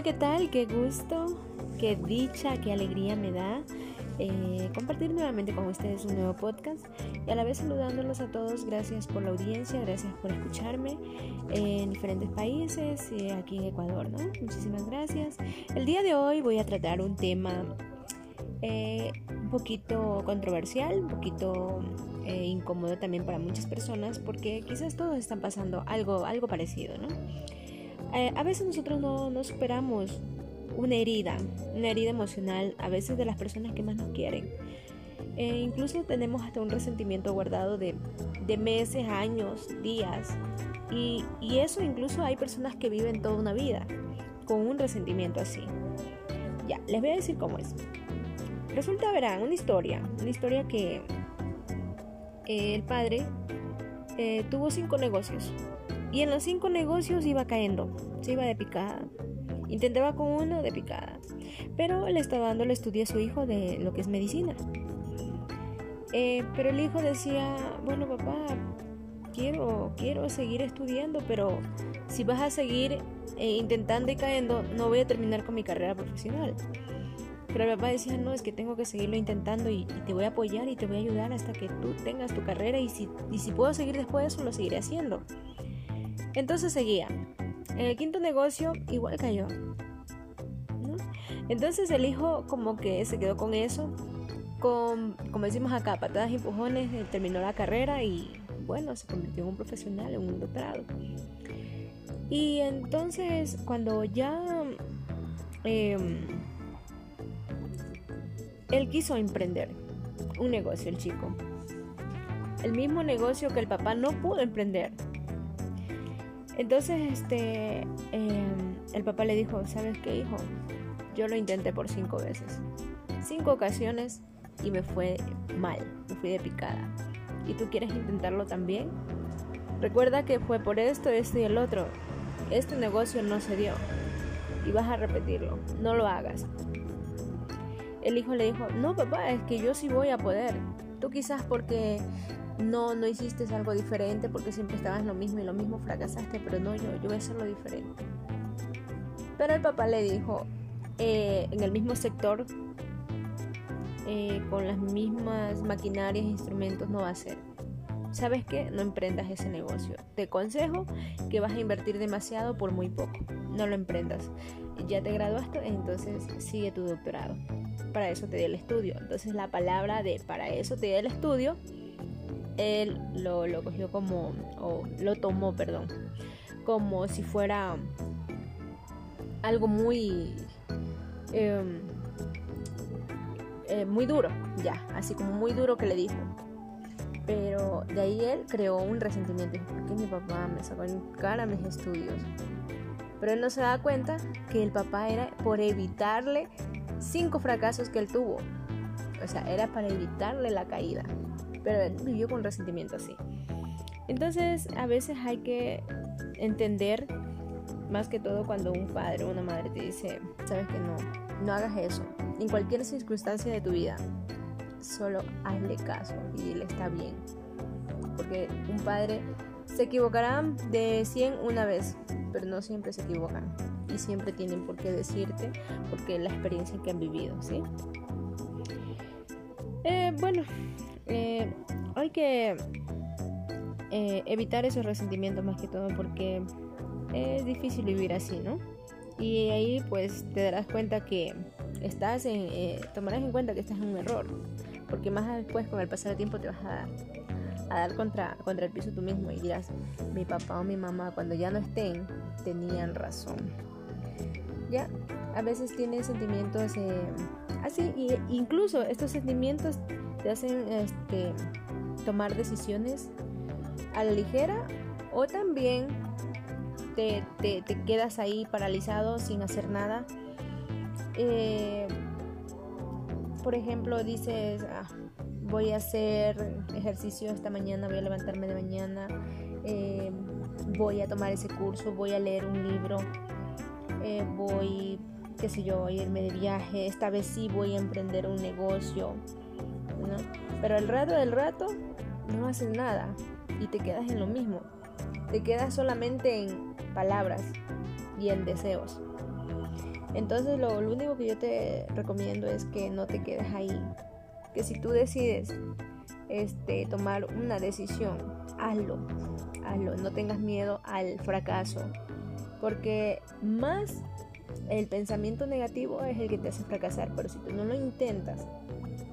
Hola, ¿qué tal? Qué gusto, qué dicha, qué alegría me da eh, compartir nuevamente con ustedes un nuevo podcast y a la vez saludándolos a todos. Gracias por la audiencia, gracias por escucharme en diferentes países y aquí en Ecuador, ¿no? Muchísimas gracias. El día de hoy voy a tratar un tema eh, un poquito controversial, un poquito eh, incómodo también para muchas personas porque quizás todos están pasando algo, algo parecido, ¿no? Eh, a veces nosotros no, no superamos una herida, una herida emocional, a veces de las personas que más nos quieren. E incluso tenemos hasta un resentimiento guardado de, de meses, años, días. Y, y, eso incluso hay personas que viven toda una vida con un resentimiento así. Ya, les voy a decir cómo es. Resulta, verán, una historia, una historia que eh, el padre eh, tuvo cinco negocios y en los cinco negocios iba cayendo, se iba de picada. Intentaba con uno de picada, pero le estaba dando el estudio a su hijo de lo que es medicina. Eh, pero el hijo decía, bueno papá, quiero, quiero seguir estudiando, pero si vas a seguir eh, intentando y cayendo, no voy a terminar con mi carrera profesional. Pero el papá decía, no, es que tengo que seguirlo intentando y, y, te voy a apoyar y te voy a ayudar hasta que tú tengas tu carrera y si, y si puedo seguir después de eso, lo seguiré haciendo. Entonces seguía. En el quinto negocio igual cayó. Entonces el hijo como que se quedó con eso, con, como decimos acá, patadas y empujones, terminó la carrera y bueno, se convirtió en un profesional, en un doctorado. Y entonces cuando ya eh, él quiso emprender un negocio, el chico, el mismo negocio que el papá no pudo emprender, entonces, este, eh, el papá le dijo, ¿sabes qué, hijo? Yo lo intenté por cinco veces. Cinco ocasiones y me fue mal, me fui de picada. ¿Y tú quieres intentarlo también? Recuerda que fue por esto, esto y el otro. Este negocio no se dio. Y vas a repetirlo. No lo hagas. El hijo le dijo, no papá, es que yo sí voy a poder. Tú quizás porque no, no hiciste algo diferente porque siempre estabas lo mismo y lo mismo fracasaste, pero no, yo, yo voy a hacerlo diferente. Pero el papá le dijo, eh, en el mismo sector, eh, con las mismas maquinarias e instrumentos, no va a ser. ¿Sabes qué? No emprendas ese negocio. Te aconsejo que vas a invertir demasiado por muy poco. No lo emprendas. Ya te graduaste, entonces sigue tu doctorado. Para eso te di el estudio. Entonces la palabra de para eso te di el estudio él lo, lo cogió como, o lo tomó, perdón, como si fuera algo muy, eh, eh, muy duro, ya, así como muy duro que le dijo. Pero de ahí él creó un resentimiento. ¿Por qué mi papá me sacó en cara mis estudios? Pero él no se da cuenta que el papá era por evitarle cinco fracasos que él tuvo. O sea, era para evitarle la caída pero él vivió con resentimiento así. Entonces, a veces hay que entender, más que todo cuando un padre o una madre te dice, sabes que no, no hagas eso, en cualquier circunstancia de tu vida, solo hazle caso y él está bien. Porque un padre se equivocará de 100 una vez, pero no siempre se equivocan. Y siempre tienen por qué decirte, porque la experiencia que han vivido, ¿sí? Eh, bueno, eh, hay que eh, evitar esos resentimientos más que todo porque es difícil vivir así, ¿no? Y ahí pues te darás cuenta que estás en, eh, tomarás en cuenta que estás en un error, porque más después con el pasar del tiempo te vas a, a dar contra, contra el piso tú mismo y dirás, mi papá o mi mamá cuando ya no estén tenían razón. Ya, a veces tienes sentimientos así, y incluso estos sentimientos te hacen este, tomar decisiones a la ligera o también te, te, quedas ahí paralizado sin hacer nada. Eh, por ejemplo, dices, ah, voy a hacer ejercicio esta mañana, voy a levantarme de mañana, eh, voy a tomar ese curso, voy a leer un libro, eh, voy, qué sé yo, a irme de viaje, esta vez sí voy a emprender un negocio. Pero al rato del rato no haces nada y te quedas en lo mismo. Te quedas solamente en palabras y en deseos. Entonces lo, único que yo te recomiendo es que no te quedes ahí. Que si tú decides este, tomar una decisión, hazlo. Hazlo. No tengas miedo al fracaso. Porque más el pensamiento negativo es el que te hace fracasar. Pero si tú no lo intentas,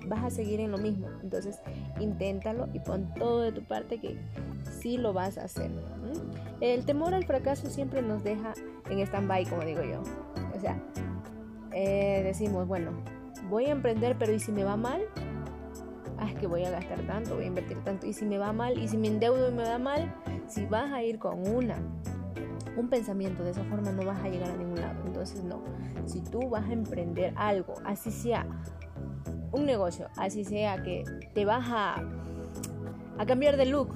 vas a seguir en lo mismo. Entonces, inténtalo y pon todo de tu parte que sí lo vas a hacer. El temor al fracaso siempre nos deja en stand-by, como digo yo. O sea, eh, decimos, bueno, voy a emprender, pero ¿y si me va mal? Ah, es que voy a gastar tanto, voy a invertir tanto. ¿Y si me va mal? ¿Y si me endeudo me va mal? Si vas a ir con una un pensamiento de esa forma no vas a llegar a ningún lado. Entonces no, si tú vas a emprender algo, así sea un negocio, así sea que te vas a, a cambiar de look,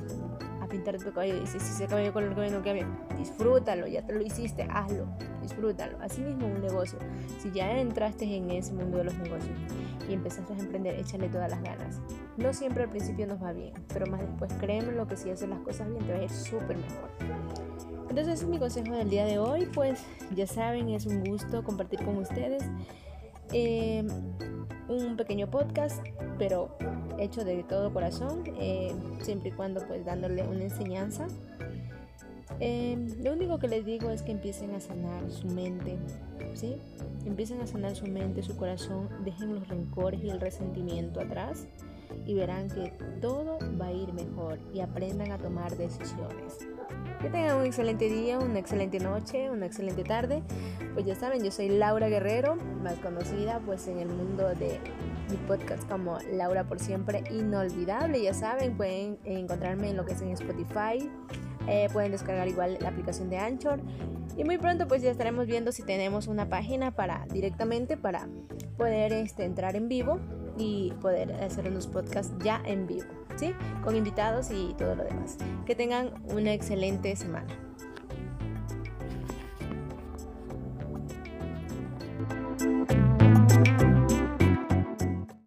a pintar tu cabello, y si, si se con el cabello no cambia, disfrútalo, ya te lo hiciste, hazlo, disfrútalo. Así mismo un negocio, si ya entraste en ese mundo de los negocios y empezaste a emprender, échale todas las ganas. No siempre al principio nos va bien, pero más después créeme lo que si haces las cosas bien te va a ir súper mejor. Entonces ese es mi consejo del día de hoy, pues ya saben, es un gusto compartir con ustedes. Eh, un pequeño podcast, pero hecho de todo corazón, eh, siempre y cuando pues dándole una enseñanza. Eh, lo único que les digo es que empiecen a sanar su mente, ¿sí? Empiecen a sanar su mente, su corazón, dejen los rencores y el resentimiento atrás y verán que todo va a ir mejor y aprendan a tomar decisiones. Que tengan un excelente día, una excelente noche, una excelente tarde. Pues ya saben, yo soy Laura Guerrero, más conocida pues en el mundo de mi podcast como Laura por siempre inolvidable. Ya saben, pueden encontrarme en lo que es en Spotify. Eh, pueden descargar igual la aplicación de Anchor. Y muy pronto pues ya estaremos viendo si tenemos una página para directamente para poder este, entrar en vivo y poder hacer unos podcasts ya en vivo, ¿sí? Con invitados y todo lo demás. Que tengan una excelente semana.